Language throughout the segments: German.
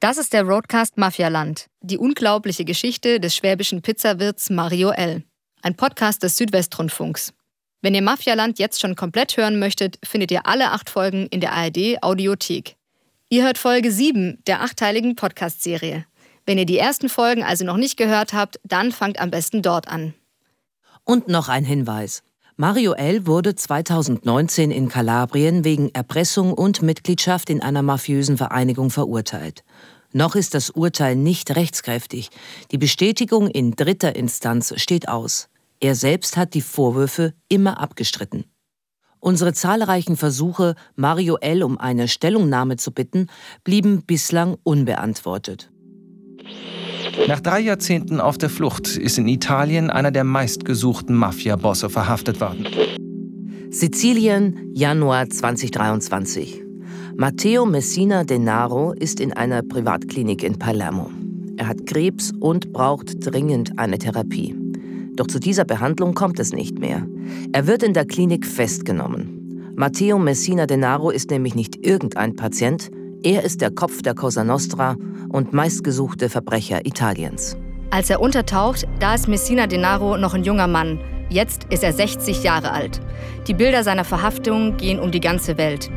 Das ist der Roadcast Mafialand, die unglaubliche Geschichte des schwäbischen Pizzawirts Mario L. Ein Podcast des Südwestrundfunks. Wenn ihr Mafialand jetzt schon komplett hören möchtet, findet ihr alle acht Folgen in der ARD Audiothek. Ihr hört Folge 7 der achteiligen Podcast-Serie. Wenn ihr die ersten Folgen also noch nicht gehört habt, dann fangt am besten dort an. Und noch ein Hinweis. Mario L. wurde 2019 in Kalabrien wegen Erpressung und Mitgliedschaft in einer mafiösen Vereinigung verurteilt. Noch ist das Urteil nicht rechtskräftig. Die Bestätigung in dritter Instanz steht aus. Er selbst hat die Vorwürfe immer abgestritten. Unsere zahlreichen Versuche, Mario L. um eine Stellungnahme zu bitten, blieben bislang unbeantwortet. Nach drei Jahrzehnten auf der Flucht ist in Italien einer der meistgesuchten Mafia-Bosse verhaftet worden. Sizilien, Januar 2023. Matteo Messina Denaro ist in einer Privatklinik in Palermo. Er hat Krebs und braucht dringend eine Therapie. Doch zu dieser Behandlung kommt es nicht mehr. Er wird in der Klinik festgenommen. Matteo Messina Denaro ist nämlich nicht irgendein Patient, er ist der Kopf der Cosa Nostra und meistgesuchte Verbrecher Italiens. Als er untertaucht, da ist Messina Denaro noch ein junger Mann. Jetzt ist er 60 Jahre alt. Die Bilder seiner Verhaftung gehen um die ganze Welt.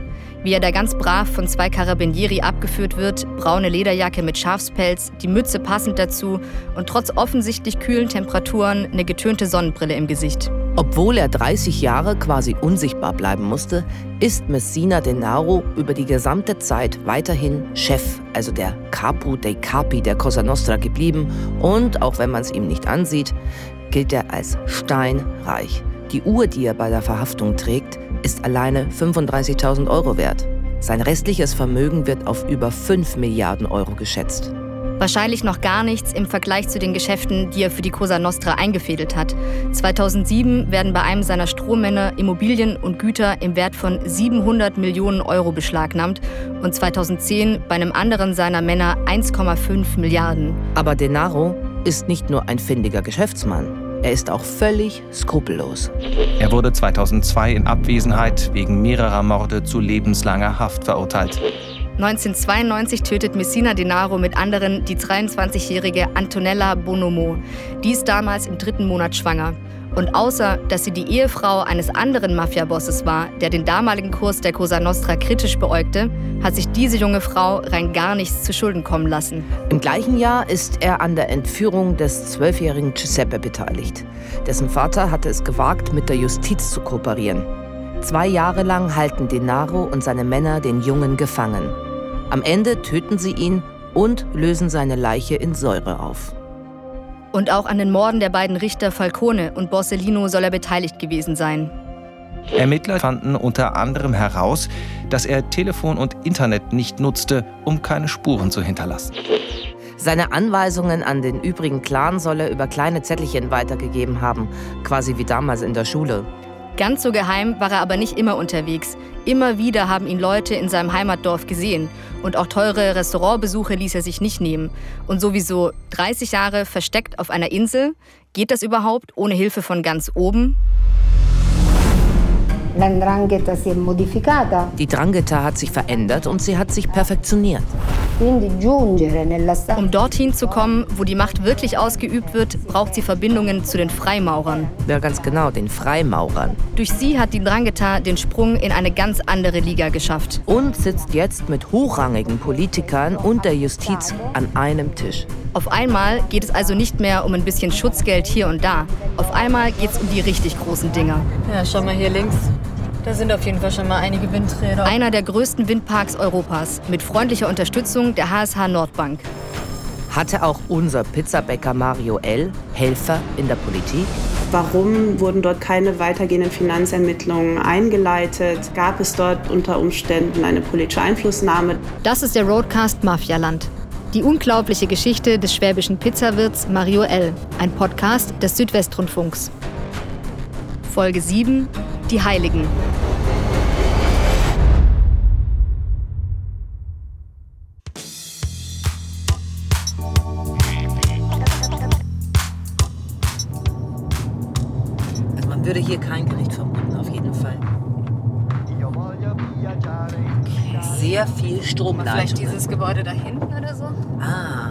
Wie er da ganz brav von zwei Carabinieri abgeführt wird, braune Lederjacke mit Schafspelz, die Mütze passend dazu und trotz offensichtlich kühlen Temperaturen eine getönte Sonnenbrille im Gesicht. Obwohl er 30 Jahre quasi unsichtbar bleiben musste, ist Messina Denaro über die gesamte Zeit weiterhin Chef, also der Capo dei Capi der Cosa Nostra geblieben und, auch wenn man es ihm nicht ansieht, gilt er als steinreich. Die Uhr, die er bei der Verhaftung trägt, ist alleine 35.000 Euro wert. Sein restliches Vermögen wird auf über 5 Milliarden Euro geschätzt. Wahrscheinlich noch gar nichts im Vergleich zu den Geschäften, die er für die Cosa Nostra eingefädelt hat. 2007 werden bei einem seiner Strohmänner Immobilien und Güter im Wert von 700 Millionen Euro beschlagnahmt und 2010 bei einem anderen seiner Männer 1,5 Milliarden. Aber Denaro ist nicht nur ein findiger Geschäftsmann. Er ist auch völlig skrupellos. Er wurde 2002 in Abwesenheit wegen mehrerer Morde zu lebenslanger Haft verurteilt. 1992 tötet Messina Denaro mit anderen die 23-jährige Antonella Bonomo. Die ist damals im dritten Monat schwanger. Und außer, dass sie die Ehefrau eines anderen Mafiabosses war, der den damaligen Kurs der Cosa Nostra kritisch beäugte, hat sich diese junge Frau rein gar nichts zu Schulden kommen lassen. Im gleichen Jahr ist er an der Entführung des zwölfjährigen Giuseppe beteiligt. Dessen Vater hatte es gewagt, mit der Justiz zu kooperieren. Zwei Jahre lang halten Denaro und seine Männer den Jungen gefangen. Am Ende töten sie ihn und lösen seine Leiche in Säure auf. Und auch an den Morden der beiden Richter Falcone und Borsellino soll er beteiligt gewesen sein. Ermittler fanden unter anderem heraus, dass er Telefon und Internet nicht nutzte, um keine Spuren zu hinterlassen. Seine Anweisungen an den übrigen Clan soll er über kleine Zettelchen weitergegeben haben, quasi wie damals in der Schule. Ganz so geheim war er aber nicht immer unterwegs. Immer wieder haben ihn Leute in seinem Heimatdorf gesehen. Und auch teure Restaurantbesuche ließ er sich nicht nehmen. Und sowieso 30 Jahre versteckt auf einer Insel. Geht das überhaupt ohne Hilfe von ganz oben? Die Drangheta hat sich verändert und sie hat sich perfektioniert. Um dorthin zu kommen, wo die Macht wirklich ausgeübt wird, braucht sie Verbindungen zu den Freimaurern. Ja, ganz genau, den Freimaurern. Durch sie hat die Drangheta den Sprung in eine ganz andere Liga geschafft. Und sitzt jetzt mit hochrangigen Politikern und der Justiz an einem Tisch. Auf einmal geht es also nicht mehr um ein bisschen Schutzgeld hier und da. Auf einmal geht es um die richtig großen Dinger. Ja, schau mal hier links. Da sind auf jeden Fall schon mal einige Windräder. Einer der größten Windparks Europas mit freundlicher Unterstützung der HSH Nordbank. Hatte auch unser Pizzabäcker Mario L. Helfer in der Politik? Warum wurden dort keine weitergehenden Finanzermittlungen eingeleitet? Gab es dort unter Umständen eine politische Einflussnahme? Das ist der Roadcast Mafialand. Die unglaubliche Geschichte des schwäbischen Pizzawirts Mario L., ein Podcast des Südwestrundfunks. Folge 7 Die Heiligen. Also man würde hier kein Gericht vermuten, auf jeden Fall. Sehr viel Stromleitung. Vielleicht dieses Gebäude da hinten oder so? Ah,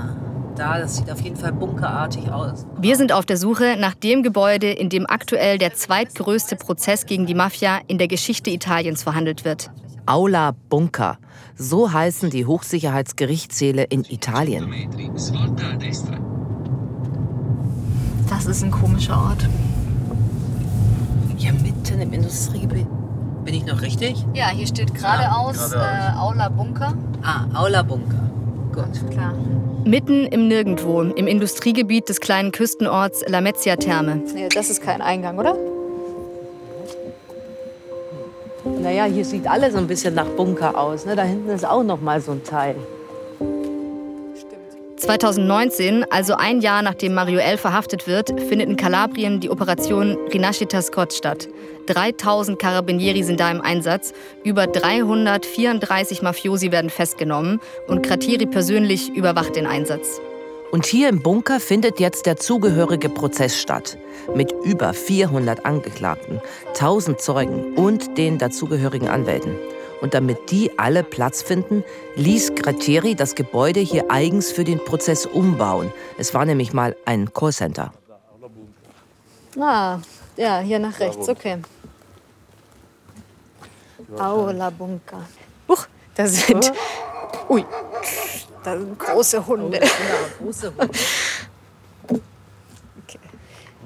da, das sieht auf jeden Fall bunkerartig aus. Wir sind auf der Suche nach dem Gebäude, in dem aktuell der zweitgrößte Prozess gegen die Mafia in der Geschichte Italiens verhandelt wird. Aula Bunker. So heißen die Hochsicherheitsgerichtssäle in Italien. Das ist ein komischer Ort. Hier mitten im Industriegebiet. Bin ich noch richtig? Ja, hier steht geradeaus äh, Aula Bunker. Ah, Aula Bunker. Gut. Klar. Mitten im Nirgendwo, im Industriegebiet des kleinen Küstenorts Lamezia Terme. Nee, das ist kein Eingang, oder? Naja, hier sieht alles so ein bisschen nach Bunker aus. Ne? Da hinten ist auch noch mal so ein Teil. 2019, also ein Jahr nachdem Mario L. verhaftet wird, findet in Kalabrien die Operation Rinascita Scott statt. 3000 Carabinieri sind da im Einsatz, über 334 Mafiosi werden festgenommen und Kratiri persönlich überwacht den Einsatz. Und hier im Bunker findet jetzt der zugehörige Prozess statt. Mit über 400 Angeklagten, 1000 Zeugen und den dazugehörigen Anwälten. Und damit die alle Platz finden, ließ Krateri das Gebäude hier eigens für den Prozess umbauen. Es war nämlich mal ein Callcenter. Ah, ja, hier nach rechts, okay. Aula Bunker. Huch, da sind. Ui, da sind große Hunde. große Hunde.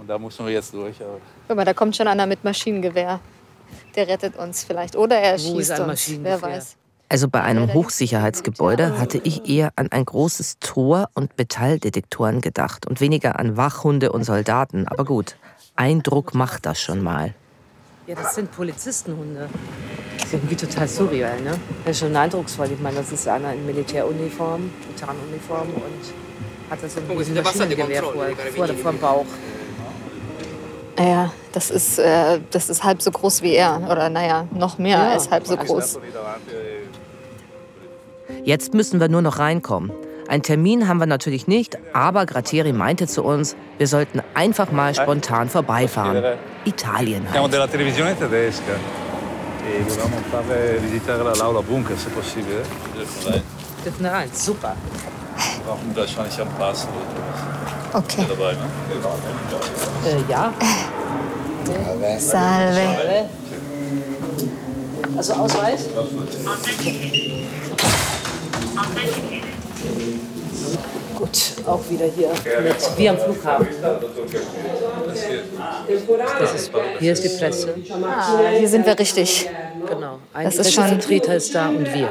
Und da muss man jetzt durch. Aber Guck mal, da kommt schon einer mit Maschinengewehr. Der rettet uns vielleicht. Oder er schießt uns. Wer weiß. Also bei einem Hochsicherheitsgebäude hatte ich eher an ein großes Tor und Metalldetektoren gedacht und weniger an Wachhunde und Soldaten. Aber gut, Eindruck macht das schon mal. Ja, das sind Polizistenhunde. Das ist irgendwie total surreal, ne? Das ist schon eindrucksvoll. Ich meine, das ist einer in Militäruniform, Tarnuniform und hat das irgendwie ein Maschinengewehr vor, vor, vor dem Bauch. Naja, das ist, äh, das ist halb so groß wie er. Oder naja, noch mehr als halb so groß. Jetzt müssen wir nur noch reinkommen. Einen Termin haben wir natürlich nicht, aber Gratteri meinte zu uns, wir sollten einfach mal spontan vorbeifahren. Italien halt. e. Dürfen rein? Super. Brauchen wahrscheinlich am Pass Okay. dabei, ne? Äh, ja. Salve. Also Ausweis? Gut, auch wieder hier mit, wie am Flughafen. Das ist, hier ist die Presse. Ah, hier sind wir richtig. Genau. Ein Das ist schon- Pressevertreter ist da und wir.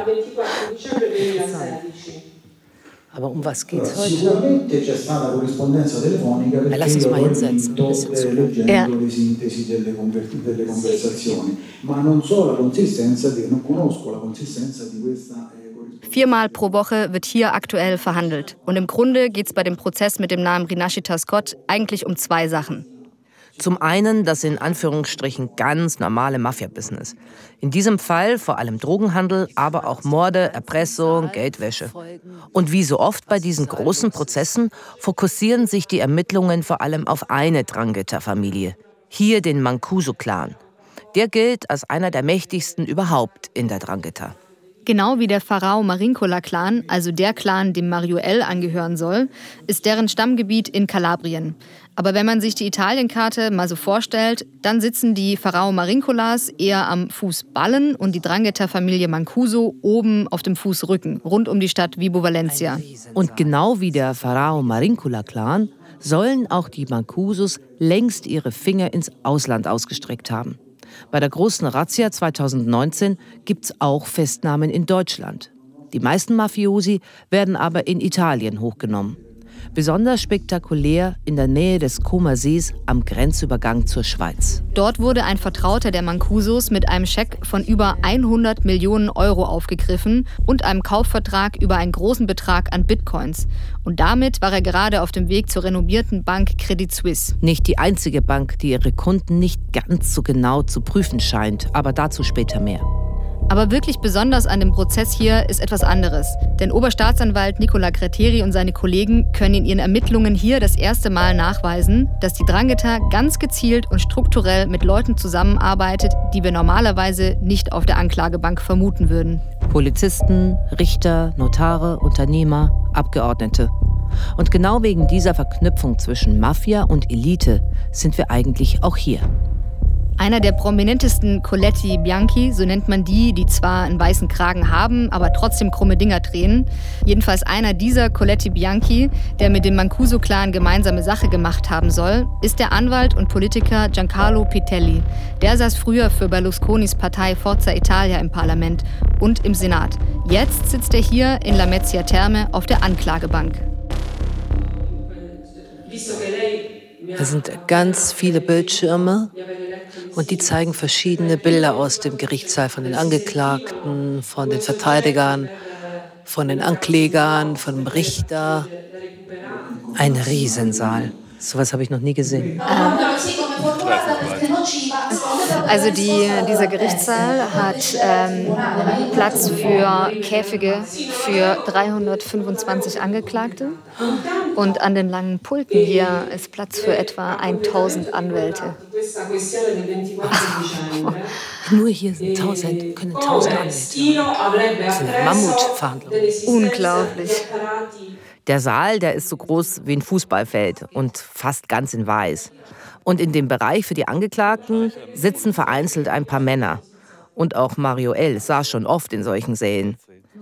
Aber um was geht's heute? Stata corrispondenza telefonica perché lass uns mal hinsetzen, Ja. ma non so la consistenza, di, non conosco la consistenza di questa corrispondenza. Viermal pro Woche wird hier aktuell verhandelt. Und im Grunde geht es bei dem Prozess mit dem Namen Rinascita Scott eigentlich um zwei Sachen. Zum einen das in Anführungsstrichen ganz normale Mafia-Business. In diesem Fall vor allem Drogenhandel, aber auch Morde, Erpressung, Geldwäsche. Und wie so oft bei diesen großen Prozessen fokussieren sich die Ermittlungen vor allem auf eine Drangheta-Familie. Hier den Mancuso-Clan. Der gilt als einer der mächtigsten überhaupt in der Drangheta. Genau wie der Pharao Marincola-Clan, also der Clan, dem Mario L. angehören soll, ist deren Stammgebiet in Kalabrien. Aber wenn man sich die Italienkarte mal so vorstellt, dann sitzen die Pharao Marincolas eher am Fußballen und die Drangheta-Familie Mancuso oben auf dem Fußrücken, rund um die Stadt Vibo Valencia. Und genau wie der Pharao Marincula-Clan sollen auch die Mancusos längst ihre Finger ins Ausland ausgestreckt haben. Bei der großen Razzia 2019 gibt es auch Festnahmen in Deutschland. Die meisten Mafiosi werden aber in Italien hochgenommen. Besonders spektakulär in der Nähe des Comer Sees am Grenzübergang zur Schweiz. Dort wurde ein Vertrauter der Mancusos mit einem Scheck von über 100 Millionen Euro aufgegriffen und einem Kaufvertrag über einen großen Betrag an Bitcoins. Und damit war er gerade auf dem Weg zur renommierten Bank Credit Suisse. Nicht die einzige Bank, die ihre Kunden nicht ganz so genau zu prüfen scheint, aber dazu später mehr. Aber wirklich besonders an dem Prozess hier ist etwas anderes. Denn Oberstaatsanwalt Nicola Greteri und seine Kollegen können in ihren Ermittlungen hier das erste Mal nachweisen, dass die Drangheta ganz gezielt und strukturell mit Leuten zusammenarbeitet, die wir normalerweise nicht auf der Anklagebank vermuten würden. Polizisten, Richter, Notare, Unternehmer, Abgeordnete. Und genau wegen dieser Verknüpfung zwischen Mafia und Elite sind wir eigentlich auch hier. Einer der prominentesten Coletti Bianchi, so nennt man die, die zwar einen weißen Kragen haben, aber trotzdem krumme Dinger drehen. Jedenfalls einer dieser Coletti Bianchi, der mit dem Mancuso-Clan gemeinsame Sache gemacht haben soll, ist der Anwalt und Politiker Giancarlo Pitelli. Der saß früher für Berlusconis Partei Forza Italia im Parlament und im Senat. Jetzt sitzt er hier in La Mezzia Terme auf der Anklagebank. Es sind ganz viele Bildschirme und die zeigen verschiedene Bilder aus dem Gerichtssaal von den Angeklagten, von den Verteidigern, von den Anklägern, von dem Richter. Ein Riesensaal. So was habe ich noch nie gesehen. Also die, dieser Gerichtssaal hat ähm, Platz für Käfige für 325 Angeklagte und an den langen Pulten hier ist Platz für etwa 1000 Anwälte. Nur hier sind 1000, können 1000 Anwälte. Das ist eine Mammutverhandlung. Unglaublich. Der Saal, der ist so groß wie ein Fußballfeld und fast ganz in weiß. Und in dem Bereich für die Angeklagten sitzen vereinzelt ein paar Männer. Und auch Mario L. saß schon oft in solchen Sälen.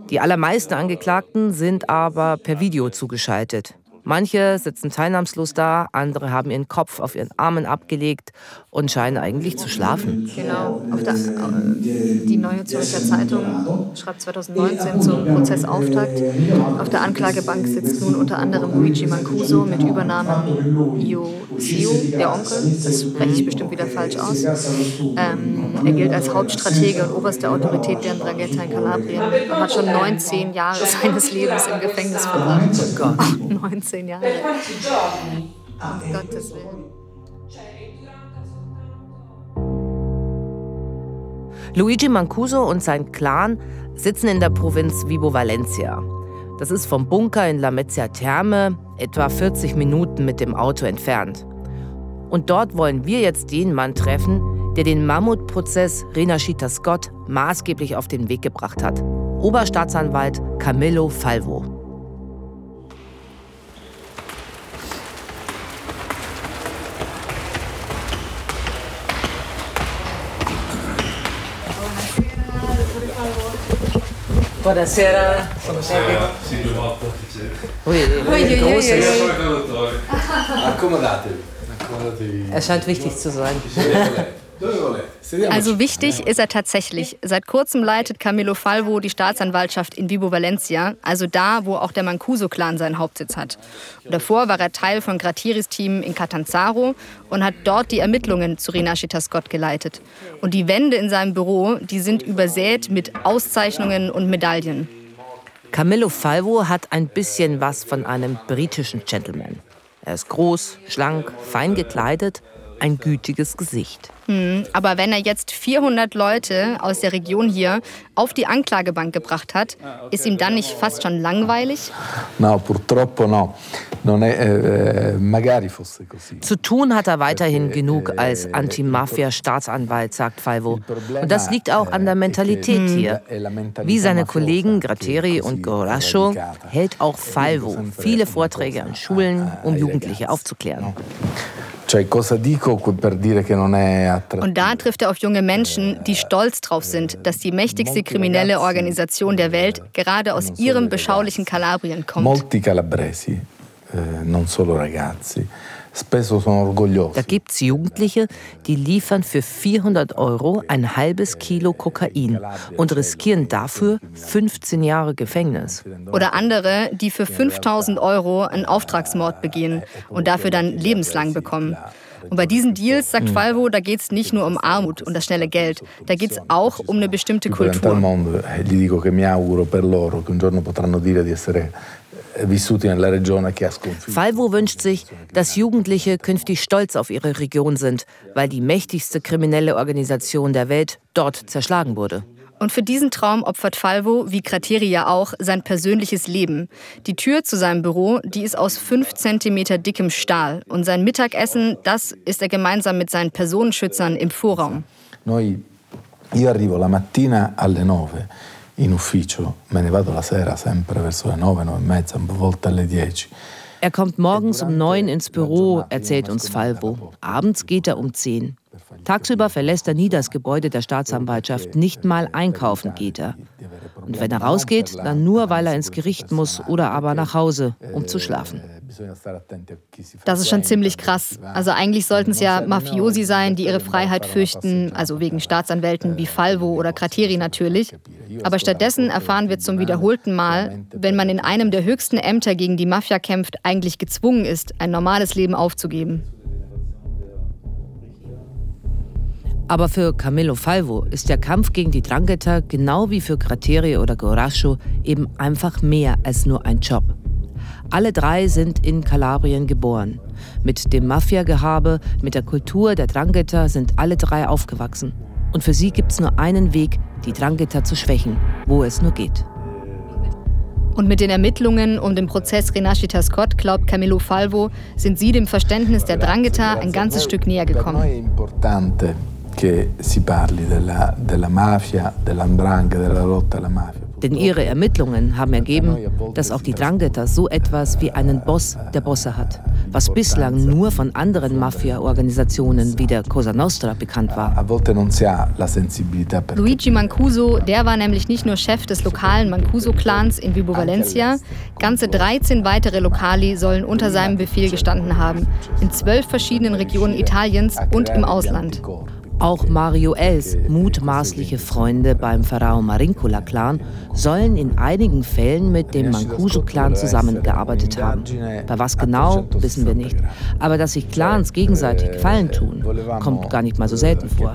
Die allermeisten Angeklagten sind aber per Video zugeschaltet. Manche sitzen teilnahmslos da, andere haben ihren Kopf auf ihren Armen abgelegt und scheinen eigentlich zu schlafen. Genau. Der, die Neue Zürcher Zeitung schreibt 2019 zum Prozessauftakt. Auf der Anklagebank sitzt nun unter anderem Luigi Mancuso mit Übernamen Io Sio, der Onkel. Das spreche ich bestimmt wieder falsch aus. Ähm, er gilt als Hauptstratege und oberste Autorität der Drangheta in Kalabrien und hat schon 19 Jahre seines Lebens im Gefängnis verbracht. Oh Gott. 19 15 Jahre. Um Gottes Willen. Luigi Mancuso und sein Clan sitzen in der Provinz Vibo Valencia. Das ist vom Bunker in La Mezzia Terme etwa 40 Minuten mit dem Auto entfernt. Und dort wollen wir jetzt den Mann treffen, der den Mammutprozess Renashita Scott maßgeblich auf den Weg gebracht hat. Oberstaatsanwalt Camillo Falvo. Buonasera, sempre... Sì, ui. Accomodatevi. Accomodatevi. Er scheint wichtig zu sein. Also wichtig ist er tatsächlich. Seit kurzem leitet Camilo Falvo die Staatsanwaltschaft in Vibo Valencia, also da, wo auch der Mancuso-Clan seinen Hauptsitz hat. Und davor war er Teil von Gratiris Team in Catanzaro und hat dort die Ermittlungen zu Rinashita Scott geleitet. Und die Wände in seinem Büro, die sind übersät mit Auszeichnungen und Medaillen. Camillo Falvo hat ein bisschen was von einem britischen Gentleman. Er ist groß, schlank, fein gekleidet ein gütiges Gesicht. Hm, aber wenn er jetzt 400 Leute aus der Region hier auf die Anklagebank gebracht hat, ist ihm dann nicht fast schon langweilig? No, purtroppo no. Eh, eh, Zu tun hat er weiterhin genug eh, als Anti-Mafia-Staatsanwalt, sagt Falvo. Und das liegt auch an der Mentalität hier. Wie seine Kollegen Gratteri und Gorascio hält auch Falvo viele Vorträge an Schulen, um Jugendliche aufzuklären. Und da trifft er auf junge Menschen, die stolz drauf sind, dass die mächtigste kriminelle Organisation der Welt gerade aus ihrem beschaulichen Kalabrien kommt. Molti calabresi, eh, non solo ragazzi, da gibt es Jugendliche, die liefern für 400 Euro ein halbes Kilo Kokain und riskieren dafür 15 Jahre Gefängnis. Oder andere, die für 5000 Euro einen Auftragsmord begehen und dafür dann lebenslang bekommen. Und bei diesen Deals, sagt hm. Falvo, da geht es nicht nur um Armut und das schnelle Geld, da geht es auch um eine bestimmte Kultur. Essere Falvo wünscht sich, dass Jugendliche künftig stolz auf ihre Region sind, weil die mächtigste kriminelle Organisation der Welt dort zerschlagen wurde. Und für diesen Traum opfert Falvo, wie Krateri ja auch, sein persönliches Leben. Die Tür zu seinem Büro, die ist aus fünf Zentimeter dickem Stahl. Und sein Mittagessen, das ist er gemeinsam mit seinen Personenschützern im Vorraum. Noi, io arrivo la mattina alle 9 in ufficio, me ne vado la sera sempre verso le 9, 9 e mezza, a volte alle 10. Er kommt morgens um neun ins Büro, erzählt uns Falvo. Abends geht er um zehn. Tagsüber verlässt er nie das Gebäude der Staatsanwaltschaft, nicht mal einkaufen geht er. Und wenn er rausgeht, dann nur, weil er ins Gericht muss oder aber nach Hause, um zu schlafen. Das ist schon ziemlich krass. Also eigentlich sollten es ja Mafiosi sein, die ihre Freiheit fürchten, also wegen Staatsanwälten wie Falvo oder Krateri natürlich. Aber stattdessen erfahren wir zum wiederholten Mal, wenn man in einem der höchsten Ämter gegen die Mafia kämpft, eigentlich gezwungen ist, ein normales Leben aufzugeben. Aber für Camillo Falvo ist der Kampf gegen die Drangheta genau wie für Krateri oder Gorascho eben einfach mehr als nur ein Job. Alle drei sind in Kalabrien geboren. Mit dem Mafia-Gehabe, mit der Kultur der Drangheta sind alle drei aufgewachsen. Und für sie gibt es nur einen Weg, die Drangheta zu schwächen, wo es nur geht. Und mit den Ermittlungen um den Prozess Renascita Scott, glaubt Camillo Falvo, sind sie dem Verständnis der Drangheta ein ganzes Stück näher gekommen che si parli della, della mafia, dell'andrangheta, della lotta alla mafia. Denn ihre Ermittlungen haben ergeben, dass auch die Drangheta so etwas wie einen Boss der Bosse hat, was bislang nur von anderen Mafia-Organisationen wie der Cosa Nostra bekannt war. Luigi Mancuso, der war nämlich nicht nur Chef des lokalen Mancuso-Clans in Vibo Valencia, ganze 13 weitere Lokali sollen unter seinem Befehl gestanden haben, in zwölf verschiedenen Regionen Italiens und im Ausland. Auch Mario Els mutmaßliche Freunde beim Pharao Marincula-Clan sollen in einigen Fällen mit dem Mancuso-Clan zusammengearbeitet haben. Bei was genau, wissen wir nicht. Aber dass sich Clans gegenseitig Gefallen tun, kommt gar nicht mal so selten vor.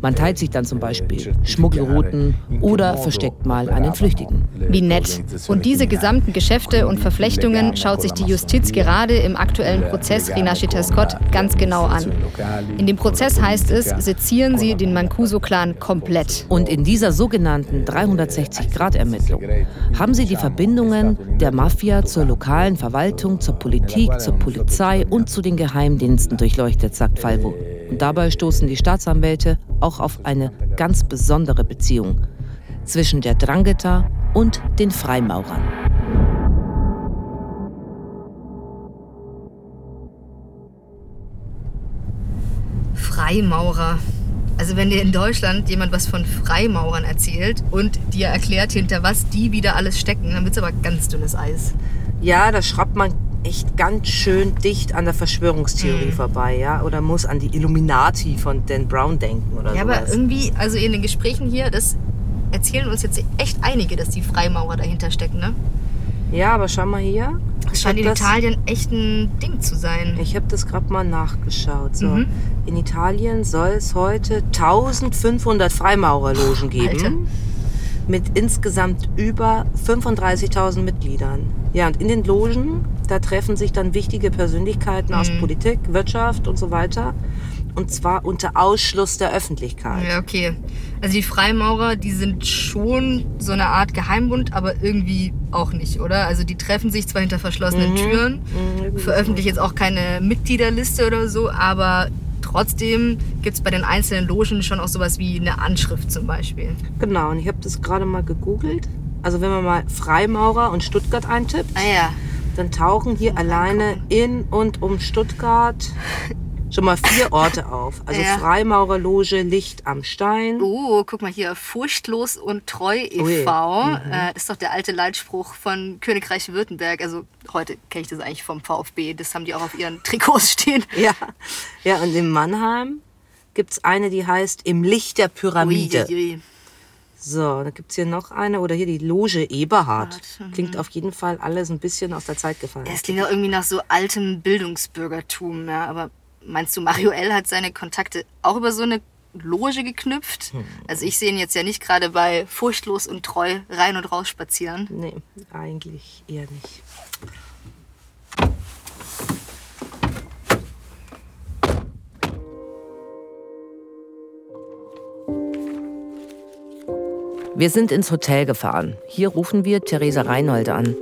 Man teilt sich dann zum Beispiel Schmuggelrouten oder versteckt mal einen Flüchtigen. Wie nett. Und diese gesamten Geschäfte und Verflechtungen schaut sich die Justiz gerade im aktuellen Prozess Rinascita Scott ganz genau an. In dem Prozess heißt es, sezieren sie den Mancuso-Clan komplett. Und in dieser sogenannten 360-Grad-Ermittlung haben sie die Verbindungen der Mafia zur lokalen Verwaltung, zur Politik, zur Polizei und zu den Geheimdiensten durchleuchtet, sagt Falvo. Und dabei stoßen die Staatsanwälte auch auf eine ganz besondere Beziehung zwischen der Drangheta und den Freimaurern. Freimaurer. Also wenn dir in Deutschland jemand was von Freimaurern erzählt und dir erklärt, hinter was die wieder alles stecken, dann wird es aber ganz dünnes Eis. Ja, da schraubt man echt ganz schön dicht an der Verschwörungstheorie mhm. vorbei, ja, oder muss an die Illuminati von Dan Brown denken oder so. Ja, sowas. aber irgendwie, also in den Gesprächen hier, das erzählen uns jetzt echt einige, dass die Freimaurer dahinter stecken, ne? Ja, aber schau mal hier. Das scheint in das, Italien echt ein Ding zu sein. Ich habe das gerade mal nachgeschaut. So. Mhm. In Italien soll es heute 1500 Freimaurerlogen geben. Alter. Mit insgesamt über 35.000 Mitgliedern. Ja, und in den Logen, da treffen sich dann wichtige Persönlichkeiten mhm. aus Politik, Wirtschaft und so weiter. Und zwar unter Ausschluss der Öffentlichkeit. Ja, okay. Also die Freimaurer, die sind schon so eine Art Geheimbund, aber irgendwie auch nicht, oder? Also die treffen sich zwar hinter verschlossenen mhm. Türen, mhm. veröffentlichen jetzt auch keine Mitgliederliste oder so, aber trotzdem gibt es bei den einzelnen Logen schon auch sowas wie eine Anschrift zum Beispiel. Genau, und ich habe das gerade mal gegoogelt. Also wenn man mal Freimaurer und Stuttgart eintippt, ah, ja. dann tauchen hier alleine in und um Stuttgart schon mal vier Orte auf. Also ja. Freimaurerloge Licht am Stein. Oh, guck mal hier, Furchtlos und Treu e.V. Mhm. Äh, ist doch der alte Leitspruch von Königreich Württemberg. Also heute kenne ich das eigentlich vom VfB. Das haben die auch auf ihren Trikots stehen. Ja, ja und in Mannheim gibt es eine, die heißt Im Licht der Pyramide. Ui, ui. So, da gibt es hier noch eine. Oder hier die Loge Eberhard. Klingt auf jeden Fall alles ein bisschen aus der Zeit gefallen. Es klingt auch irgendwie nach so altem Bildungsbürgertum. Ja, aber Meinst du, Mario L. hat seine Kontakte auch über so eine Loge geknüpft? Hm. Also ich sehe ihn jetzt ja nicht gerade bei Furchtlos und Treu rein und raus spazieren. Nee, eigentlich eher nicht. Wir sind ins Hotel gefahren. Hier rufen wir Theresa Reinhold an.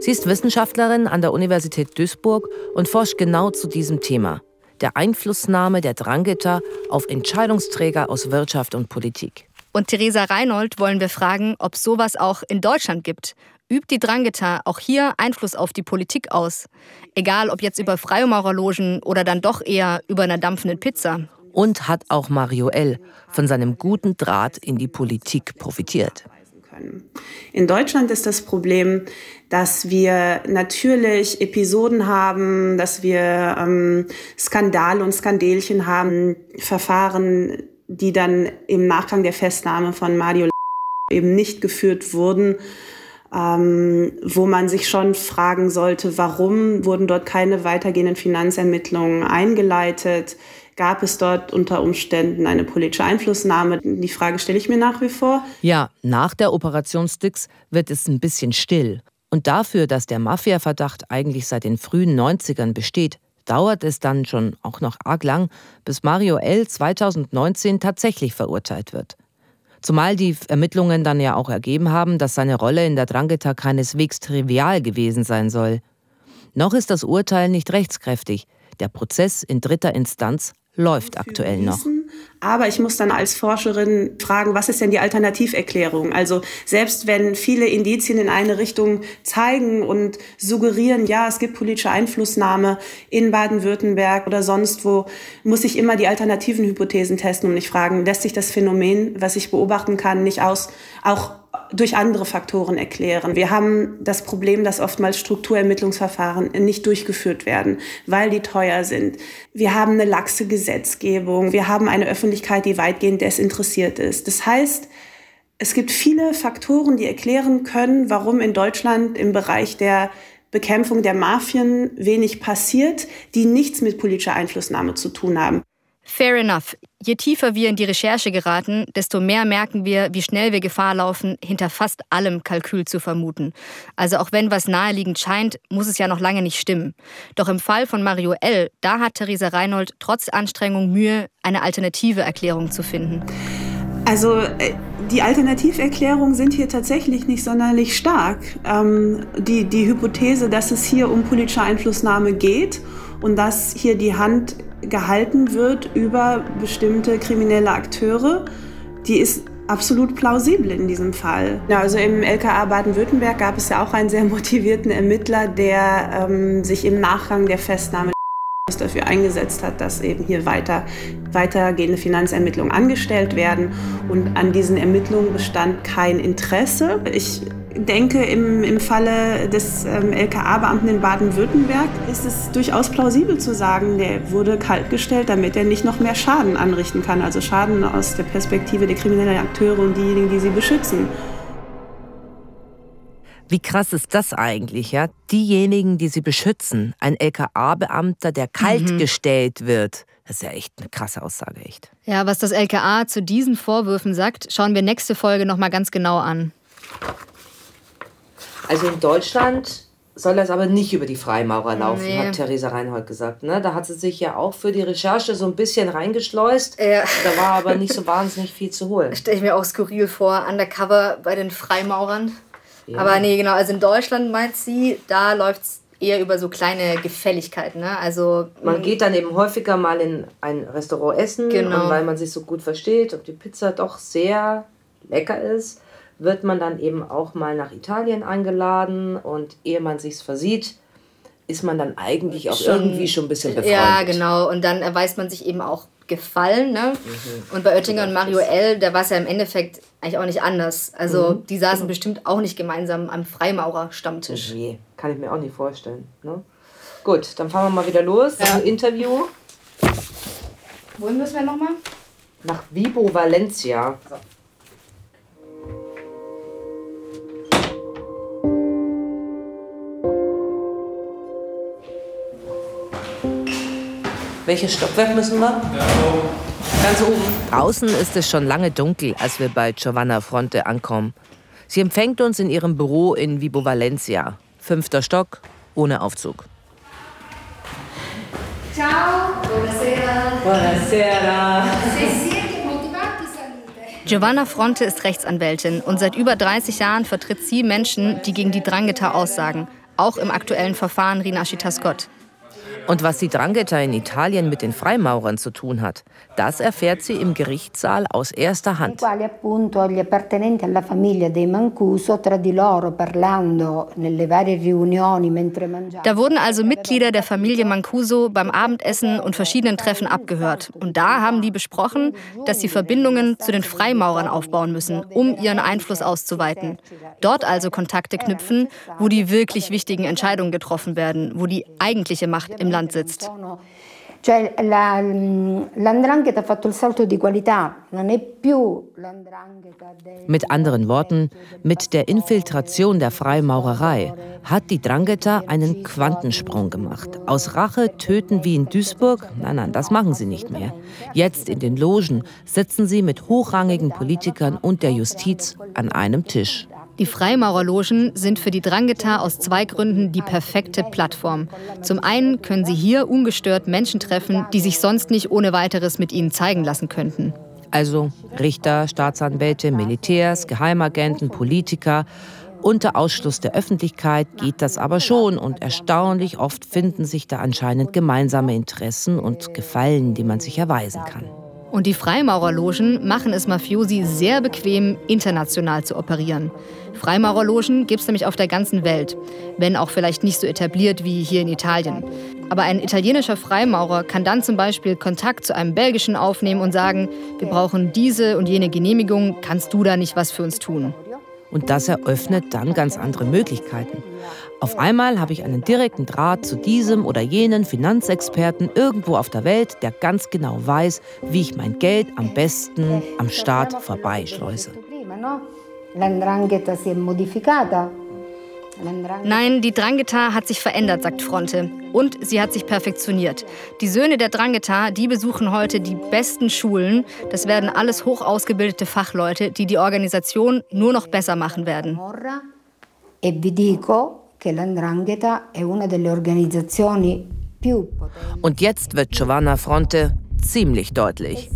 Sie ist Wissenschaftlerin an der Universität Duisburg und forscht genau zu diesem Thema. Der Einflussnahme der Drangheta auf Entscheidungsträger aus Wirtschaft und Politik. Und Theresa Reinhold wollen wir fragen, ob sowas auch in Deutschland gibt. Übt die Drangheta auch hier Einfluss auf die Politik aus? Egal ob jetzt über Freimaurerlogen oder dann doch eher über einer dampfenden Pizza. Und hat auch Mario L. von seinem guten Draht in die Politik profitiert. In Deutschland ist das Problem, dass wir natürlich Episoden haben, dass wir ähm, Skandale und Skandelchen haben, Verfahren, die dann im Nachgang der Festnahme von Mario eben nicht geführt wurden, ähm, wo man sich schon fragen sollte, warum wurden dort keine weitergehenden Finanzermittlungen eingeleitet? Gab es dort unter Umständen eine politische Einflussnahme? Die Frage stelle ich mir nach wie vor. Ja, nach der Operation Styx wird es ein bisschen still. Und dafür, dass der Mafia-Verdacht eigentlich seit den frühen 90ern besteht, dauert es dann schon auch noch arg lang, bis Mario L. 2019 tatsächlich verurteilt wird. Zumal die Ermittlungen dann ja auch ergeben haben, dass seine Rolle in der Drangheta keineswegs trivial gewesen sein soll. Noch ist das Urteil nicht rechtskräftig. Der Prozess in dritter Instanz läuft aktuell noch. Aber ich muss dann als Forscherin fragen, was ist denn die Alternativerklärung? Also selbst wenn viele Indizien in eine Richtung zeigen und suggerieren, ja, es gibt politische Einflussnahme in Baden-Württemberg oder sonst wo, muss ich immer die alternativen Hypothesen testen und mich fragen, lässt sich das Phänomen, was ich beobachten kann, nicht aus, auch durch andere Faktoren erklären. Wir haben das Problem, dass oftmals Strukturermittlungsverfahren nicht durchgeführt werden, weil die teuer sind. Wir haben eine laxe Gesetzgebung. Wir haben eine Öffentlichkeit, die weitgehend desinteressiert ist. Das heißt, es gibt viele Faktoren, die erklären können, warum in Deutschland im Bereich der Bekämpfung der Mafien wenig passiert, die nichts mit politischer Einflussnahme zu tun haben. Fair enough. Je tiefer wir in die Recherche geraten, desto mehr merken wir, wie schnell wir Gefahr laufen, hinter fast allem Kalkül zu vermuten. Also auch wenn was naheliegend scheint, muss es ja noch lange nicht stimmen. Doch im Fall von Mario L., da hat Theresa Reinhold trotz Anstrengung Mühe, eine alternative Erklärung zu finden. Also äh, die Alternativerklärungen sind hier tatsächlich nicht sonderlich stark. Ähm, die, die Hypothese, dass es hier um politische Einflussnahme geht und dass hier die Hand gehalten wird über bestimmte kriminelle Akteure, die ist absolut plausibel in diesem Fall. Ja, also im LKA Baden-Württemberg gab es ja auch einen sehr motivierten Ermittler, der ähm, sich im Nachgang der Festnahme dafür eingesetzt hat, dass eben hier weiter, weitergehende Finanzermittlungen angestellt werden. Und an diesen Ermittlungen bestand kein Interesse. Ich denke, im, im Falle des ähm, LKA-Beamten in Baden-Württemberg ist es durchaus plausibel zu sagen, der wurde kaltgestellt, damit er nicht noch mehr Schaden anrichten kann. Also Schaden aus der Perspektive der kriminellen Akteure und diejenigen, die sie beschützen. Wie krass ist das eigentlich, ja? Diejenigen, die sie beschützen, ein LKA-Beamter, der kaltgestellt mhm. wird. Das ist ja echt eine krasse Aussage, echt. Ja, was das LKA zu diesen Vorwürfen sagt, schauen wir nächste Folge nochmal ganz genau an. Also in Deutschland soll das aber nicht über die Freimaurer laufen, nee. hat Theresa Reinhold gesagt. Ne? Da hat sie sich ja auch für die Recherche so ein bisschen reingeschleust. Ja. Da war aber nicht so wahnsinnig viel zu holen. Stelle ich mir auch skurril vor, undercover bei den Freimaurern. Ja. Aber nee, genau, also in Deutschland meint sie, da läuft es eher über so kleine Gefälligkeiten. Ne? Also, man geht dann eben häufiger mal in ein Restaurant essen, genau. weil man sich so gut versteht und die Pizza doch sehr lecker ist wird man dann eben auch mal nach Italien eingeladen und ehe man sich's versieht, ist man dann eigentlich auch schon, irgendwie schon ein bisschen befreundet. Ja, genau. Und dann erweist man sich eben auch gefallen. Ne? Mhm. Und bei Oettinger und Mario L., da war es ja im Endeffekt eigentlich auch nicht anders. Also mhm. die saßen bestimmt auch nicht gemeinsam am Freimaurer-Stammtisch. Nee, kann ich mir auch nicht vorstellen. Ne? Gut, dann fahren wir mal wieder los. Ja. Interview. Wohin müssen wir nochmal? Nach Vibo Valencia. So. Welches Stockwerk müssen wir? Ja, Ganz oben. Draußen ist es schon lange dunkel, als wir bei Giovanna Fronte ankommen. Sie empfängt uns in ihrem Büro in Vibo Valencia. Fünfter Stock, ohne Aufzug. Ciao, buonasera. Buonasera. Giovanna Fronte ist Rechtsanwältin und seit über 30 Jahren vertritt sie Menschen, die gegen die Drangheta aussagen, auch im aktuellen Verfahren Rinascita Scott. Und was die Drangheta in Italien mit den Freimaurern zu tun hat, das erfährt sie im Gerichtssaal aus erster Hand. Da wurden also Mitglieder der Familie Mancuso beim Abendessen und verschiedenen Treffen abgehört. Und da haben die besprochen, dass sie Verbindungen zu den Freimaurern aufbauen müssen, um ihren Einfluss auszuweiten. Dort also Kontakte knüpfen, wo die wirklich wichtigen Entscheidungen getroffen werden, wo die eigentliche Macht im Land Land sitzt. Mit anderen Worten, mit der Infiltration der Freimaurerei hat die Drangheta einen Quantensprung gemacht. Aus Rache töten wie in Duisburg? Nein, nein, das machen sie nicht mehr. Jetzt in den Logen sitzen sie mit hochrangigen Politikern und der Justiz an einem Tisch. Die Freimaurerlogen sind für die Drangheta aus zwei Gründen die perfekte Plattform. Zum einen können sie hier ungestört Menschen treffen, die sich sonst nicht ohne weiteres mit ihnen zeigen lassen könnten. Also Richter, Staatsanwälte, Militärs, Geheimagenten, Politiker. Unter Ausschluss der Öffentlichkeit geht das aber schon und erstaunlich oft finden sich da anscheinend gemeinsame Interessen und Gefallen, die man sich erweisen kann. Und die Freimaurerlogen machen es Mafiosi sehr bequem, international zu operieren. Freimaurerlogen gibt es nämlich auf der ganzen Welt, wenn auch vielleicht nicht so etabliert wie hier in Italien. Aber ein italienischer Freimaurer kann dann zum Beispiel Kontakt zu einem belgischen aufnehmen und sagen, wir brauchen diese und jene Genehmigung, kannst du da nicht was für uns tun? Und das eröffnet dann ganz andere Möglichkeiten. Auf einmal habe ich einen direkten Draht zu diesem oder jenen Finanzexperten irgendwo auf der Welt, der ganz genau weiß, wie ich mein Geld am besten am Staat vorbeischleuse. Nein, die Drangheta hat sich verändert, sagt Fronte. Und sie hat sich perfektioniert. Die Söhne der Drangheta, die besuchen heute die besten Schulen. Das werden alles hoch ausgebildete Fachleute, die die Organisation nur noch besser machen werden. E vi dico che l'Andrangheta è una delle organizzazioni più Und jetzt wird Giovanna Fronte ziemlich deutlich.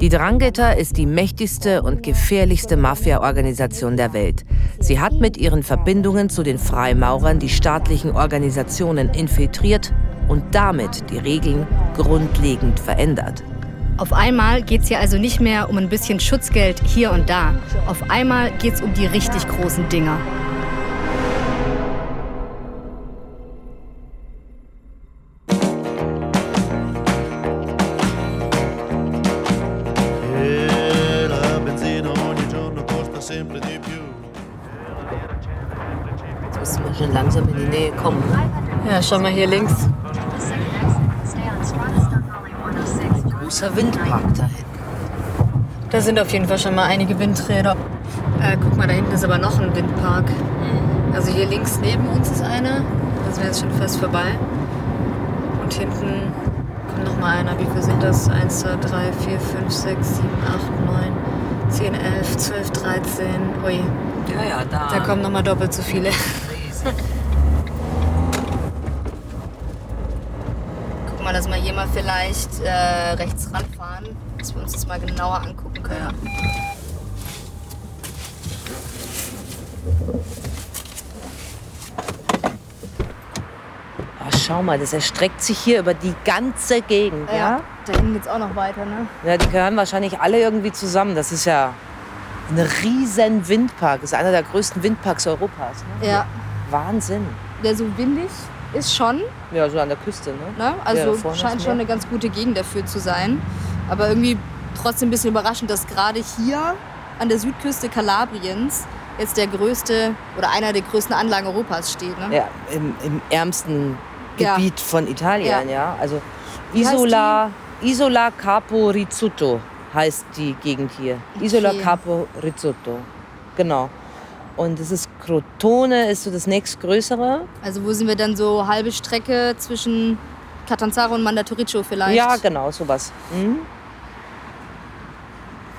Die Drangheta ist die mächtigste und gefährlichste Mafia-Organisation der Welt. Sie hat mit ihren Verbindungen zu den Freimaurern die staatlichen Organisationen infiltriert und damit die Regeln grundlegend verändert. Auf einmal geht es hier also nicht mehr um ein bisschen Schutzgeld hier und da. Auf einmal geht es um die richtig großen Dinger. Schau mal hier links. Großer Windpark da hinten. Da sind auf jeden Fall schon mal einige Windräder. Äh, guck mal, da hinten ist aber noch ein Windpark. Mhm. Also hier links neben uns ist einer. Da sind wir jetzt schon fast vorbei. Und hinten kommt noch mal einer. Wie viele sind das? 1, 2, 3, 4, 5, 6, 7, 8, 9, 10, 11, 12, 13. Ui. Ja, ja, da. Da kommen noch mal doppelt so viele. Mal, hier mal vielleicht äh, rechts ranfahren, dass wir uns das mal genauer angucken können. Oh, schau mal, das erstreckt sich hier über die ganze Gegend, ja? ja? Da hinten geht es auch noch weiter, ne? Ja, die gehören wahrscheinlich alle irgendwie zusammen. Das ist ja ein riesen Windpark. Das ist einer der größten Windparks Europas. Ne? Ja. Wahnsinn. Der so windig ist schon. Ja, so an der Küste, ne? ne? Also ja, scheint schon eine ganz gute Gegend dafür zu sein. Aber irgendwie trotzdem ein bisschen überraschend, dass gerade hier an der Südküste Kalabriens jetzt der größte oder einer der größten Anlagen Europas steht. Ne? Ja, im, im ärmsten Gebiet ja. von Italien, ja. ja. Also Isola, Isola Capo Rizzuto heißt die Gegend hier. Okay. Isola Capo Rizzuto. Genau. Und das ist Crotone, ist so das nächstgrößere. Also wo sind wir dann so halbe Strecke zwischen Catanzaro und Mandatorico vielleicht? Ja, genau, sowas. Mhm.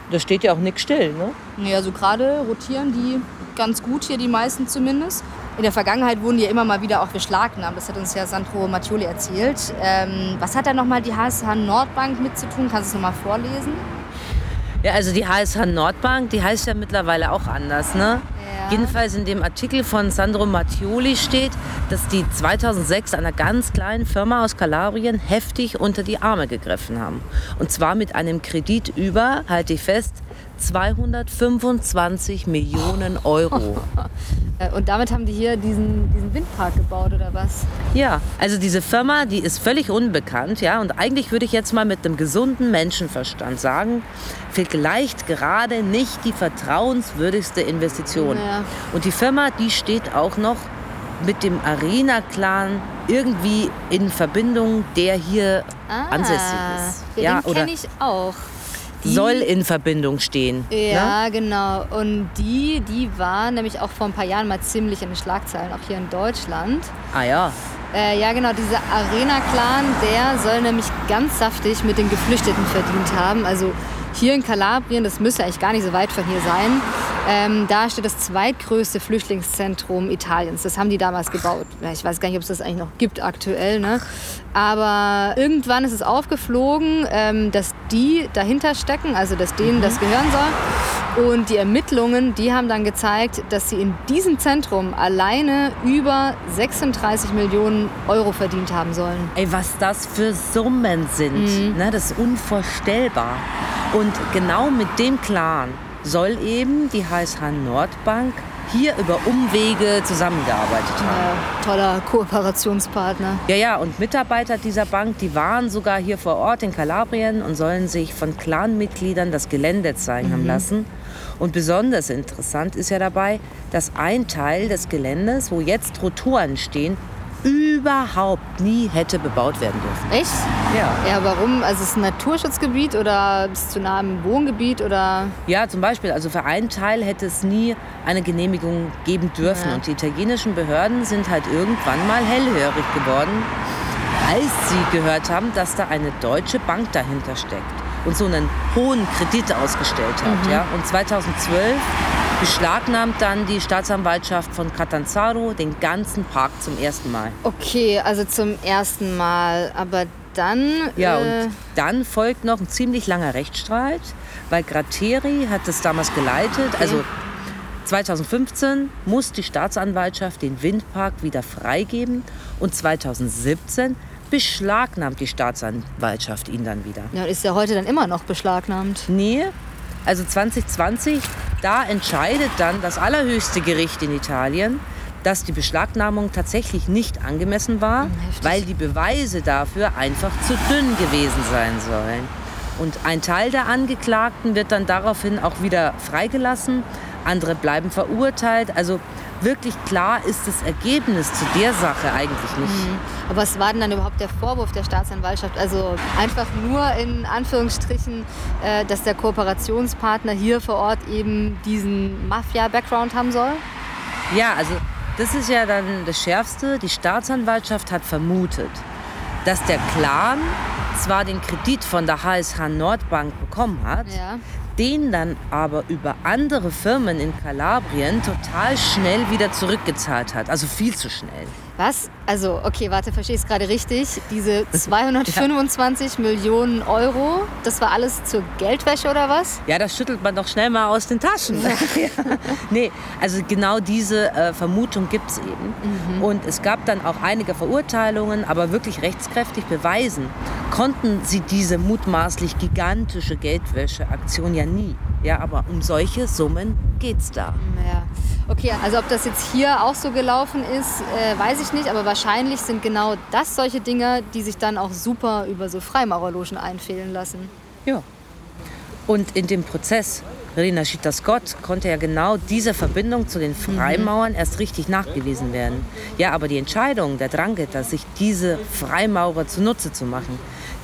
Da steht ja auch nichts still, ne? Ja, also gerade rotieren die ganz gut hier, die meisten zumindest. In der Vergangenheit wurden die ja immer mal wieder auch beschlagnahmt. Das hat uns ja Sandro Mattioli erzählt. Ähm, was hat da nochmal die HSH Nordbank mit zu tun? Kannst du es nochmal vorlesen? Ja, also die HSH Nordbank, die heißt ja mittlerweile auch anders, ne? Jedenfalls in dem Artikel von Sandro Mattioli steht, dass die 2006 einer ganz kleinen Firma aus Kalabrien heftig unter die Arme gegriffen haben. Und zwar mit einem Kredit über, halte ich fest, 225 Millionen Euro. Äh, und damit haben die hier diesen, diesen Windpark gebaut oder was? Ja, also diese Firma, die ist völlig unbekannt, ja. Und eigentlich würde ich jetzt mal mit einem gesunden Menschenverstand sagen, vielleicht gerade nicht die vertrauenswürdigste Investition. Ja. Und die Firma, die steht auch noch mit dem Arena-Clan irgendwie in Verbindung, der hier ah, ansässig ist. Ja, den kenne ich auch die, soll in Verbindung stehen. Ja, ne? genau. Und die, die war nämlich auch vor ein paar Jahren mal ziemlich in den Schlagzeilen, auch hier in Deutschland. Ah ja. Äh, ja, genau, dieser Arena-Clan, der soll nämlich ganz saftig mit den Geflüchteten verdient haben. Also hier in Kalabrien, das müsste eigentlich gar nicht so weit von hier sein, ähm, da steht das zweitgrößte Flüchtlingszentrum Italiens. Das haben die damals gebaut. Ich weiß gar nicht, ob es das eigentlich noch gibt aktuell. Ne? Aber irgendwann ist es aufgeflogen, ähm, dass die dahinter stecken, also dass denen das gehören soll. Und die Ermittlungen, die haben dann gezeigt, dass sie in diesem Zentrum alleine über 36 Millionen Euro verdient haben sollen. Ey, was das für Summen sind, mhm. ne? das ist unvorstellbar. Und genau mit dem Clan soll eben die HSH Nordbank hier über Umwege zusammengearbeitet haben. Ja, toller Kooperationspartner. Ja, ja, und Mitarbeiter dieser Bank, die waren sogar hier vor Ort in Kalabrien und sollen sich von Clanmitgliedern das Gelände zeigen mhm. haben lassen. Und besonders interessant ist ja dabei, dass ein Teil des Geländes, wo jetzt Rotoren stehen, überhaupt nie hätte bebaut werden dürfen. Echt? Ja. Ja, warum? Also ist es ein Naturschutzgebiet oder ist es zu nah am Wohngebiet oder? Ja, zum Beispiel. Also für einen Teil hätte es nie eine Genehmigung geben dürfen. Ja. Und die italienischen Behörden sind halt irgendwann mal hellhörig geworden, als sie gehört haben, dass da eine deutsche Bank dahinter steckt und so einen hohen Kredit ausgestellt hat. Mhm. Ja? Und 2012 beschlagnahmt dann die Staatsanwaltschaft von Catanzaro den ganzen Park zum ersten Mal. Okay, also zum ersten Mal. Aber dann. Ja, äh und dann folgt noch ein ziemlich langer Rechtsstreit, weil Gratteri hat das damals geleitet. Okay. Also 2015 muss die Staatsanwaltschaft den Windpark wieder freigeben und 2017 beschlagnahmt die Staatsanwaltschaft ihn dann wieder. Ja, ist ja heute dann immer noch beschlagnahmt? Nee, also 2020, da entscheidet dann das allerhöchste Gericht in Italien, dass die Beschlagnahmung tatsächlich nicht angemessen war, hm, Heftig. weil die Beweise dafür einfach zu dünn gewesen sein sollen. Und ein Teil der Angeklagten wird dann daraufhin auch wieder freigelassen, andere bleiben verurteilt. Also wirklich klar ist das Ergebnis zu der Sache eigentlich nicht. Mhm. Aber was war denn dann überhaupt der Vorwurf der Staatsanwaltschaft? Also einfach nur in Anführungsstrichen, äh, dass der Kooperationspartner hier vor Ort eben diesen Mafia-Background haben soll? Ja, also das ist ja dann das Schärfste. Die Staatsanwaltschaft hat vermutet, dass der Clan zwar den Kredit von der HSH Nordbank bekommen hat, ja den dann aber über andere Firmen in Kalabrien total schnell wieder zurückgezahlt hat. Also viel zu schnell. Was? Also, okay, warte, verstehe ich es gerade richtig. Diese 225 ja. Millionen Euro, das war alles zur Geldwäsche oder was? Ja, das schüttelt man doch schnell mal aus den Taschen. ja. Nee, also genau diese äh, Vermutung gibt es eben. Mhm. Und es gab dann auch einige Verurteilungen, aber wirklich rechtskräftig beweisen konnten sie diese mutmaßlich gigantische Geldwäscheaktion ja nie. Ja, aber um solche Summen geht's da. Ja. Okay, also ob das jetzt hier auch so gelaufen ist, äh, weiß ich nicht, aber wahrscheinlich sind genau das solche Dinge, die sich dann auch super über so Freimaurerlogen einfehlen lassen. Ja. Und in dem Prozess Rina Schita Scott konnte ja genau diese Verbindung zu den Freimauern mhm. erst richtig nachgewiesen werden. Ja, aber die Entscheidung der Drangheta, sich diese Freimaurer zunutze zu machen,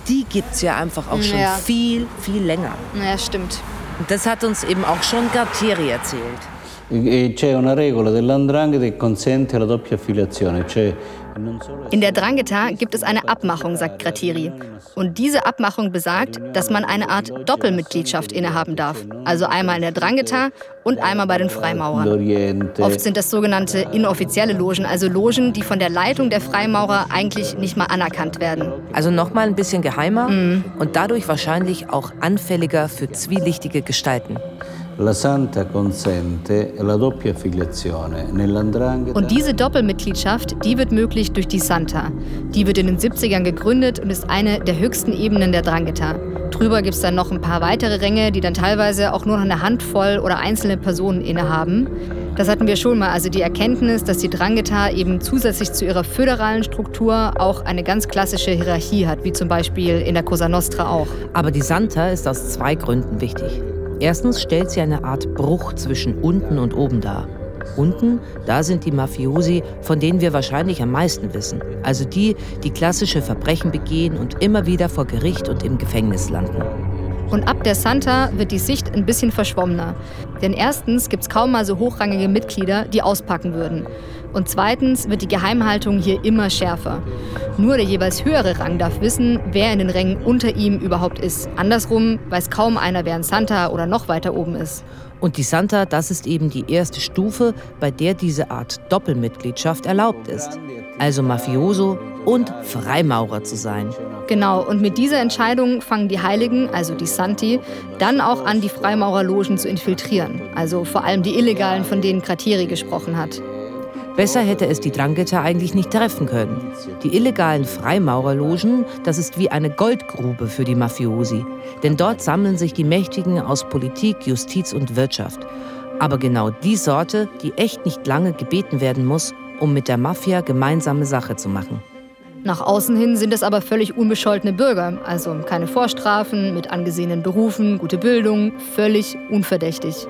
die gibt es ja einfach auch schon ja. viel, viel länger. Ja, stimmt. Das hat uns eben auch schon Gartieri erzählt. C'è una regola dell'andrangheta che consente la doppia affiliazione, cioè In der Drangheta gibt es eine Abmachung, sagt Gratteri. Und diese Abmachung besagt, dass man eine Art Doppelmitgliedschaft innehaben darf. Also einmal in der Drangheta und einmal bei den Freimaurern. Oft sind das sogenannte inoffizielle Logen, also Logen, die von der Leitung der Freimaurer eigentlich nicht mal anerkannt werden. Also nochmal ein bisschen geheimer mm. und dadurch wahrscheinlich auch anfälliger für zwielichtige Gestalten. Und diese Doppelmitgliedschaft, die wird möglich durch die Santa. Die wird in den 70ern gegründet und ist eine der höchsten Ebenen der Drangheta. Drüber gibt es dann noch ein paar weitere Ränge, die dann teilweise auch nur noch eine Handvoll oder einzelne Personen innehaben. Das hatten wir schon mal, also die Erkenntnis, dass die Drangheta eben zusätzlich zu ihrer föderalen Struktur auch eine ganz klassische Hierarchie hat, wie zum Beispiel in der Cosa Nostra auch. Aber die Santa ist aus zwei Gründen wichtig. Erstens stellt sie eine Art Bruch zwischen unten und oben dar. Unten, da sind die Mafiosi, von denen wir wahrscheinlich am meisten wissen. Also die, die klassische Verbrechen begehen und immer wieder vor Gericht und im Gefängnis landen. Und ab der Santa wird die Sicht ein bisschen verschwommener. Denn erstens gibt es kaum mal so hochrangige Mitglieder, die auspacken würden. Und zweitens wird die Geheimhaltung hier immer schärfer. Nur der jeweils höhere Rang darf wissen, wer in den Rängen unter ihm überhaupt ist. Andersrum weiß kaum einer, wer ein Santa oder noch weiter oben ist. Und die Santa, das ist eben die erste Stufe, bei der diese Art Doppelmitgliedschaft erlaubt ist. Also Mafioso und Freimaurer zu sein. Genau, und mit dieser Entscheidung fangen die Heiligen, also die Santi, dann auch an, die Freimaurerlogen zu infiltrieren. Also vor allem die Illegalen, von denen Krateri gesprochen hat. Besser hätte es die Drangheta eigentlich nicht treffen können. Die illegalen Freimaurerlogen, das ist wie eine Goldgrube für die Mafiosi. Denn dort sammeln sich die Mächtigen aus Politik, Justiz und Wirtschaft. Aber genau die Sorte, die echt nicht lange gebeten werden muss, um mit der Mafia gemeinsame Sache zu machen. Nach außen hin sind es aber völlig unbescholtene Bürger, also keine Vorstrafen, mit angesehenen Berufen, gute Bildung, völlig unverdächtig.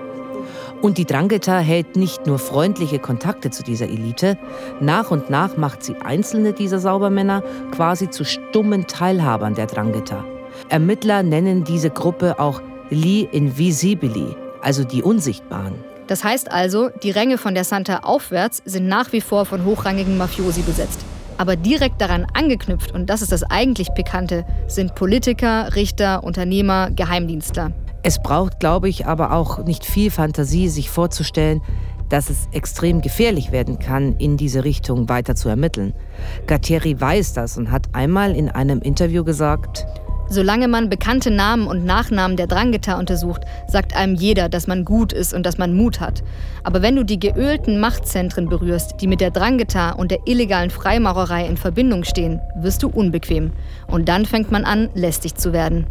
Und die Drangheta hält nicht nur freundliche Kontakte zu dieser Elite, nach und nach macht sie einzelne dieser Saubermänner quasi zu stummen Teilhabern der Drangheta. Ermittler nennen diese Gruppe auch Li Invisibili, also die Unsichtbaren. Das heißt also, die Ränge von der Santa aufwärts sind nach wie vor von hochrangigen Mafiosi besetzt. Aber direkt daran angeknüpft, und das ist das eigentlich Pikante, sind Politiker, Richter, Unternehmer, Geheimdienstler. Es braucht, glaube ich, aber auch nicht viel Fantasie, sich vorzustellen, dass es extrem gefährlich werden kann, in diese Richtung weiter zu ermitteln. Gattieri weiß das und hat einmal in einem Interview gesagt, Solange man bekannte Namen und Nachnamen der Drangheta untersucht, sagt einem jeder, dass man gut ist und dass man Mut hat. Aber wenn du die geölten Machtzentren berührst, die mit der Drangheta und der illegalen Freimaurerei in Verbindung stehen, wirst du unbequem. Und dann fängt man an, lästig zu werden.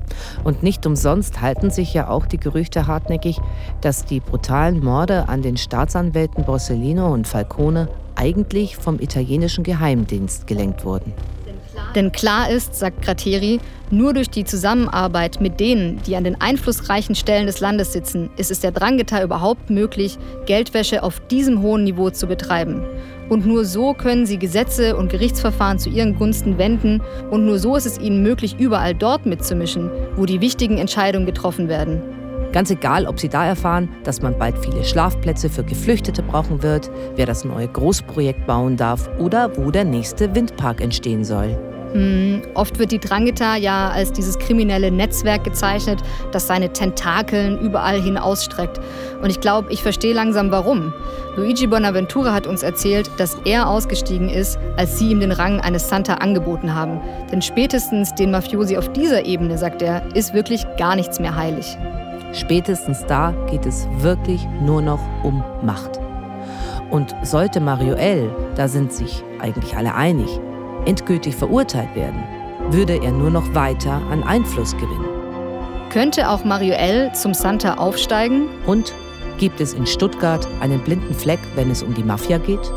Und nicht umsonst halten sich ja auch die Gerüchte hartnäckig, dass die brutalen Morde an den Staatsanwälten Borsellino und Falcone eigentlich vom italienischen Geheimdienst gelenkt wurden. Denn klar ist, sagt Gratteri, nur durch die Zusammenarbeit mit denen, die an den einflussreichen Stellen des Landes sitzen, ist es der Drangheta überhaupt möglich, Geldwäsche auf diesem hohen Niveau zu betreiben. Und nur so können sie Gesetze und Gerichtsverfahren zu ihren Gunsten wenden und nur so ist es ihnen möglich, überall dort mitzumischen, wo die wichtigen Entscheidungen getroffen werden. Ganz egal, ob Sie da erfahren, dass man bald viele Schlafplätze für Geflüchtete brauchen wird, wer das neue Großprojekt bauen darf oder wo der nächste Windpark entstehen soll. Hm, oft wird die Drangheta ja als dieses kriminelle Netzwerk gezeichnet, das seine Tentakeln überall hin ausstreckt. Und ich glaube, ich verstehe langsam warum. Luigi Bonaventura hat uns erzählt, dass er ausgestiegen ist, als sie ihm den Rang eines Santa angeboten haben. Denn spätestens den Mafiosi auf dieser Ebene, sagt er, ist wirklich gar nichts mehr heilig. Spätestens da geht es wirklich nur noch um Macht. Und sollte Mario L., da sind sich eigentlich alle einig, endgültig verurteilt werden, würde er nur noch weiter an Einfluss gewinnen. Könnte auch Mario L. zum Santa aufsteigen? Und gibt es in Stuttgart einen blinden Fleck, wenn es um die Mafia geht?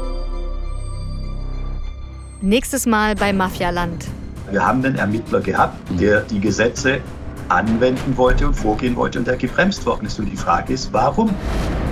Nächstes Mal bei Mafialand. Wir haben einen Ermittler gehabt, der die Gesetze anwenden wollte und vorgehen wollte und der gebremst worden ist. Und die Frage ist, warum?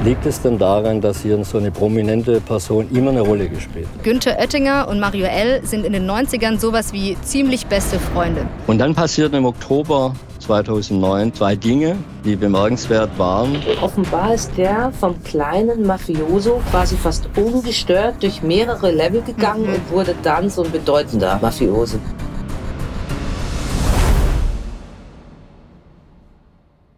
Liegt es denn daran, dass hier so eine prominente Person immer eine Rolle gespielt hat? Günther Oettinger und Mario L. sind in den 90ern sowas wie ziemlich beste Freunde. Und dann passierten im Oktober 2009 zwei Dinge, die bemerkenswert waren. Offenbar ist der vom kleinen Mafioso quasi fast ungestört durch mehrere Level gegangen mhm. und wurde dann so ein bedeutender Mafioso.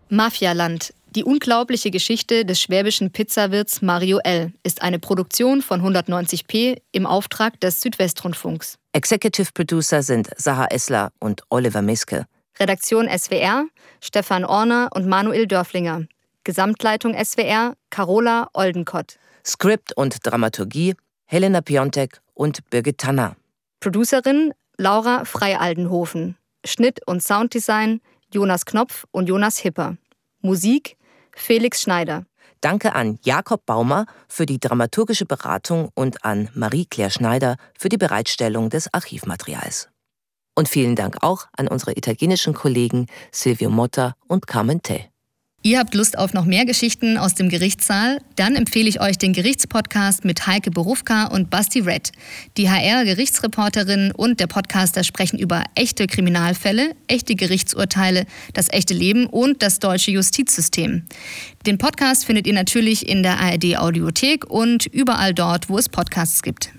Mafialand. Die unglaubliche Geschichte des schwäbischen Pizzawirts Mario L. ist eine Produktion von 190p im Auftrag des Südwestrundfunks. Executive Producer sind Saha Essler und Oliver Miske. Redaktion SWR Stefan Orner und Manuel Dörflinger. Gesamtleitung SWR Carola Oldenkott. Skript und Dramaturgie Helena Piontek und Birgit Tanner. Producerin Laura Freialdenhofen. Schnitt und Sounddesign Jonas Knopf und Jonas Hipper. Musik Felix Schneider. Danke an Jakob Baumer für die dramaturgische Beratung und an Marie-Claire Schneider für die Bereitstellung des Archivmaterials. Und vielen Dank auch an unsere italienischen Kollegen Silvio Motta und Carmen Te. Ihr habt Lust auf noch mehr Geschichten aus dem Gerichtssaal? Dann empfehle ich euch den Gerichtspodcast mit Heike Berufka und Basti Red. Die HR-Gerichtsreporterin und der Podcaster sprechen über echte Kriminalfälle, echte Gerichtsurteile, das echte Leben und das deutsche Justizsystem. Den Podcast findet ihr natürlich in der ARD Audiothek und überall dort, wo es Podcasts gibt.